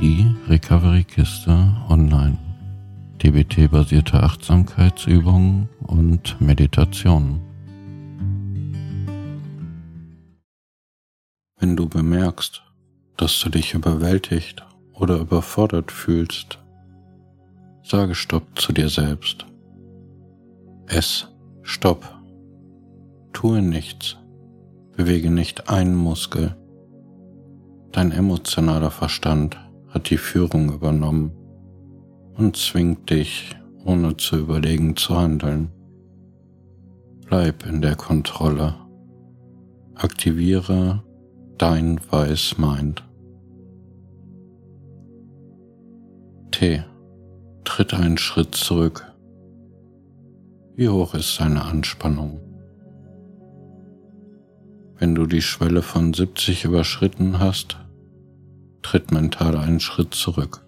die Recovery-Kiste online. DBT-basierte Achtsamkeitsübungen und Meditationen. Wenn du bemerkst, dass du dich überwältigt oder überfordert fühlst, sage Stopp zu dir selbst. Es Stopp. Tue nichts. Bewege nicht einen Muskel. Dein emotionaler Verstand hat die Führung übernommen und zwingt dich, ohne zu überlegen zu handeln. Bleib in der Kontrolle. Aktiviere dein Weiß Mind. T. Tritt einen Schritt zurück. Wie hoch ist deine Anspannung? Wenn du die Schwelle von 70 überschritten hast, tritt mental einen Schritt zurück.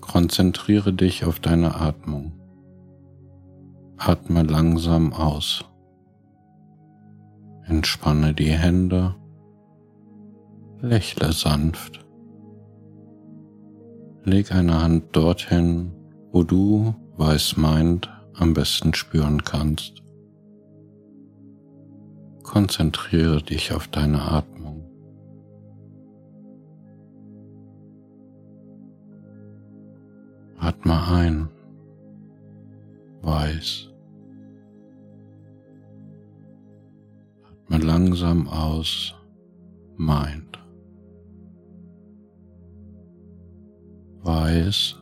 Konzentriere dich auf deine Atmung. Atme langsam aus. Entspanne die Hände. Lächle sanft. Leg eine Hand dorthin, wo du, weiß meint, am besten spüren kannst. Konzentriere dich auf deine Atmung. Atme ein, weiß. Atme langsam aus, meint. Weiß.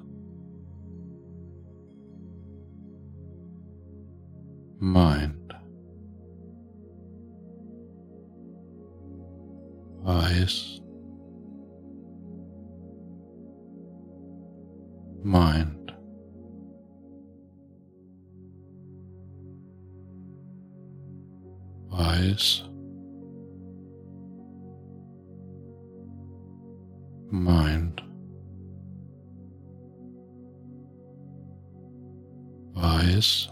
Meint. weiß, mind. Weiß, mind. Weiß,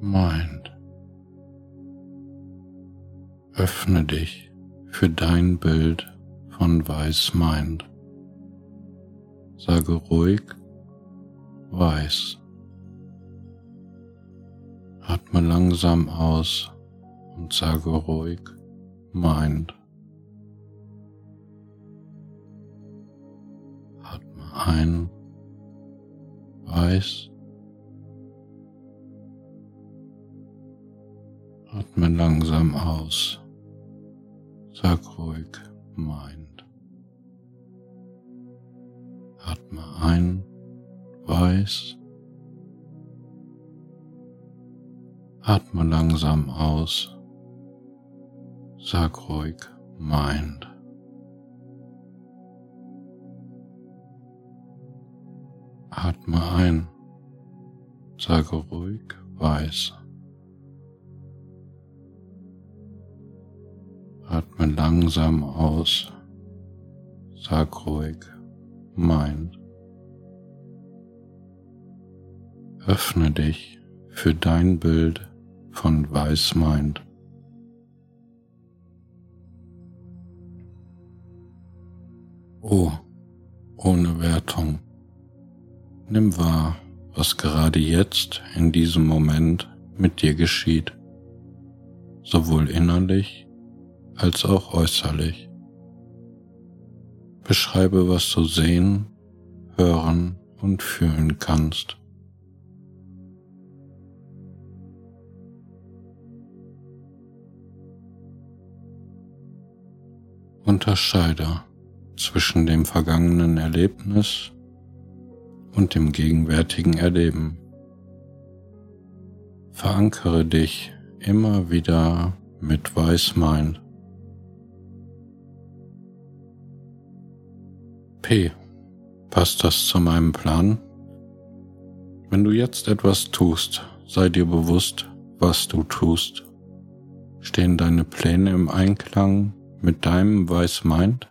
mind. Öffne dich für dein Bild von Weiß Mind. Sage ruhig Weiß. Atme langsam aus und sage ruhig Mind. Atme ein Weiß. Atme langsam aus. Ein, weiß. Atme langsam aus. Sag ruhig Mind. Atme ein. Sage ruhig weiß. Atme langsam aus. Sag ruhig, mein. Öffne dich für dein Bild von Weißmind. Oh, ohne Wertung. Nimm wahr, was gerade jetzt in diesem Moment mit dir geschieht, sowohl innerlich als auch äußerlich. Beschreibe, was du sehen, hören und fühlen kannst. Unterscheide zwischen dem vergangenen Erlebnis und dem gegenwärtigen Erleben. Verankere dich immer wieder mit Weißmind P. Passt das zu meinem Plan? Wenn du jetzt etwas tust, sei dir bewusst, was du tust. Stehen deine Pläne im Einklang mit deinem Weiß Mind?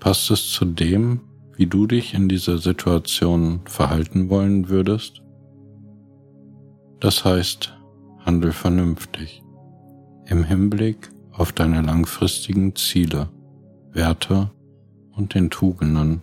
Passt es zu dem, wie du dich in dieser Situation verhalten wollen würdest? Das heißt, handel vernünftig im Hinblick auf deine langfristigen Ziele, Werte und den Tugenden.